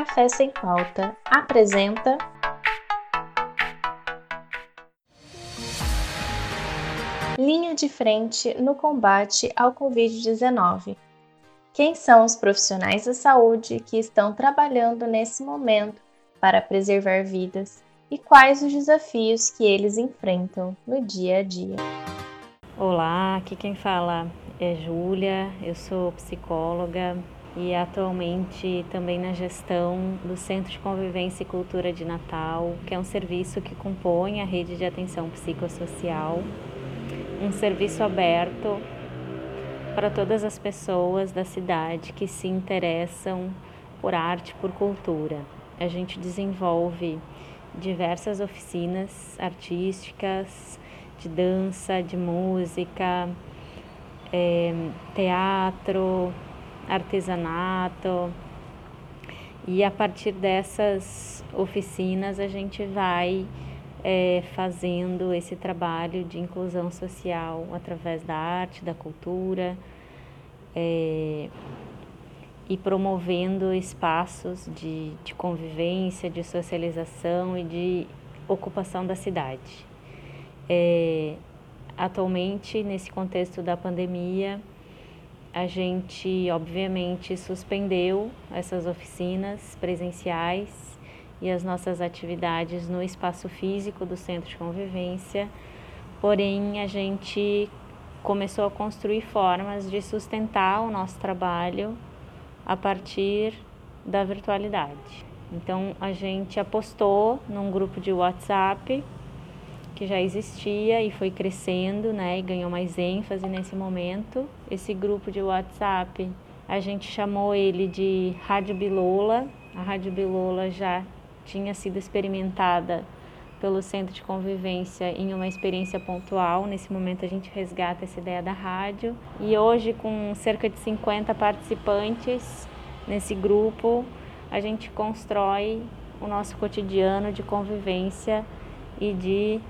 Café Sem Pauta apresenta. Linha de frente no combate ao Covid-19. Quem são os profissionais da saúde que estão trabalhando nesse momento para preservar vidas e quais os desafios que eles enfrentam no dia a dia? Olá, aqui quem fala é Júlia, eu sou psicóloga, e atualmente também na gestão do Centro de Convivência e Cultura de Natal, que é um serviço que compõe a rede de atenção psicossocial, um serviço aberto para todas as pessoas da cidade que se interessam por arte, por cultura. A gente desenvolve diversas oficinas artísticas, de dança, de música, é, teatro, artesanato. E a partir dessas oficinas a gente vai é, fazendo esse trabalho de inclusão social através da arte, da cultura é, e promovendo espaços de, de convivência, de socialização e de ocupação da cidade. É, atualmente, nesse contexto da pandemia, a gente, obviamente, suspendeu essas oficinas presenciais e as nossas atividades no espaço físico do centro de convivência, porém, a gente começou a construir formas de sustentar o nosso trabalho a partir da virtualidade. Então, a gente apostou num grupo de WhatsApp que já existia e foi crescendo, né, e ganhou mais ênfase nesse momento. Esse grupo de WhatsApp, a gente chamou ele de Rádio Bilola. A Rádio Bilola já tinha sido experimentada pelo Centro de Convivência em uma experiência pontual. Nesse momento a gente resgata essa ideia da rádio. E hoje, com cerca de 50 participantes nesse grupo, a gente constrói o nosso cotidiano de convivência e de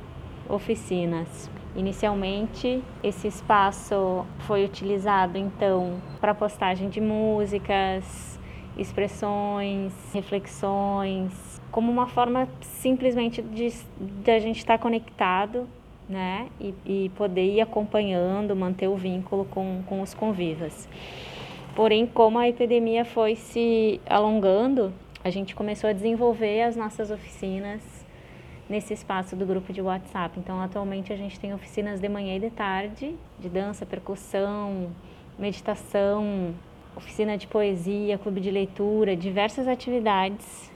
oficinas. Inicialmente, esse espaço foi utilizado então para postagem de músicas, expressões, reflexões, como uma forma simplesmente de, de a gente estar conectado né? E, e, poder ir acompanhando, manter o vínculo com, com os convivas. Porém, como a epidemia foi se alongando, a gente começou a desenvolver as nossas oficinas nesse espaço do grupo de WhatsApp. Então, atualmente a gente tem oficinas de manhã e de tarde, de dança, percussão, meditação, oficina de poesia, clube de leitura, diversas atividades.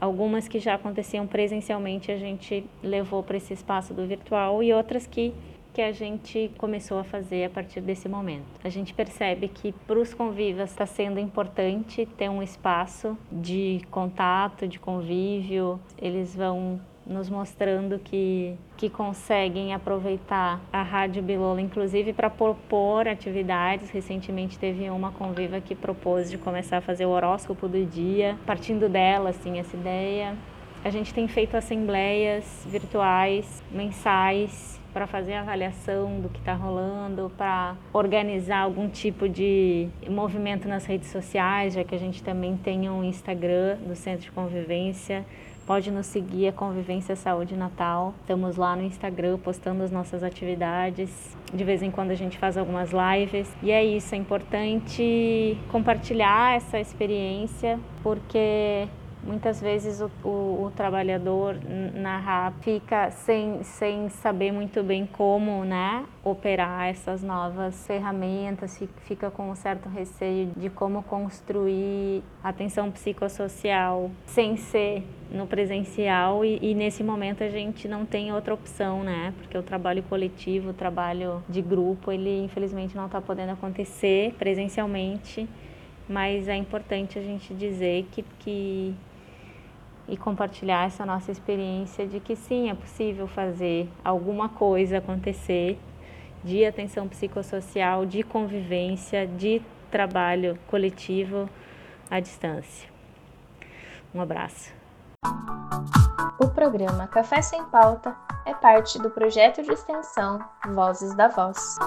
Algumas que já aconteciam presencialmente a gente levou para esse espaço do virtual e outras que que a gente começou a fazer a partir desse momento. A gente percebe que para os convivas está sendo importante ter um espaço de contato, de convívio. Eles vão nos mostrando que, que conseguem aproveitar a Rádio Bilola, inclusive para propor atividades. Recentemente teve uma conviva que propôs de começar a fazer o horóscopo do dia, partindo dela, assim, essa ideia. A gente tem feito assembleias virtuais, mensais, para fazer avaliação do que está rolando, para organizar algum tipo de movimento nas redes sociais, já que a gente também tem um Instagram do Centro de Convivência Pode nos seguir a Convivência Saúde Natal. Estamos lá no Instagram postando as nossas atividades. De vez em quando a gente faz algumas lives. E é isso, é importante compartilhar essa experiência, porque Muitas vezes o, o, o, trabalhador na RAP fica sem, sem saber muito bem como né, operar essas novas ferramentas, fica com um certo receio de como construir atenção psicossocial sem ser no presencial e, e, nesse momento a gente não tem outra opção, né? Porque o trabalho coletivo, o trabalho de grupo, ele infelizmente não está podendo acontecer presencialmente, mas é importante a gente dizer que, que e compartilhar essa nossa experiência de que sim, é possível fazer alguma coisa acontecer de atenção psicossocial, de convivência, de trabalho coletivo à distância. Um abraço. O programa Café Sem Pauta é parte do projeto de extensão Vozes da Voz.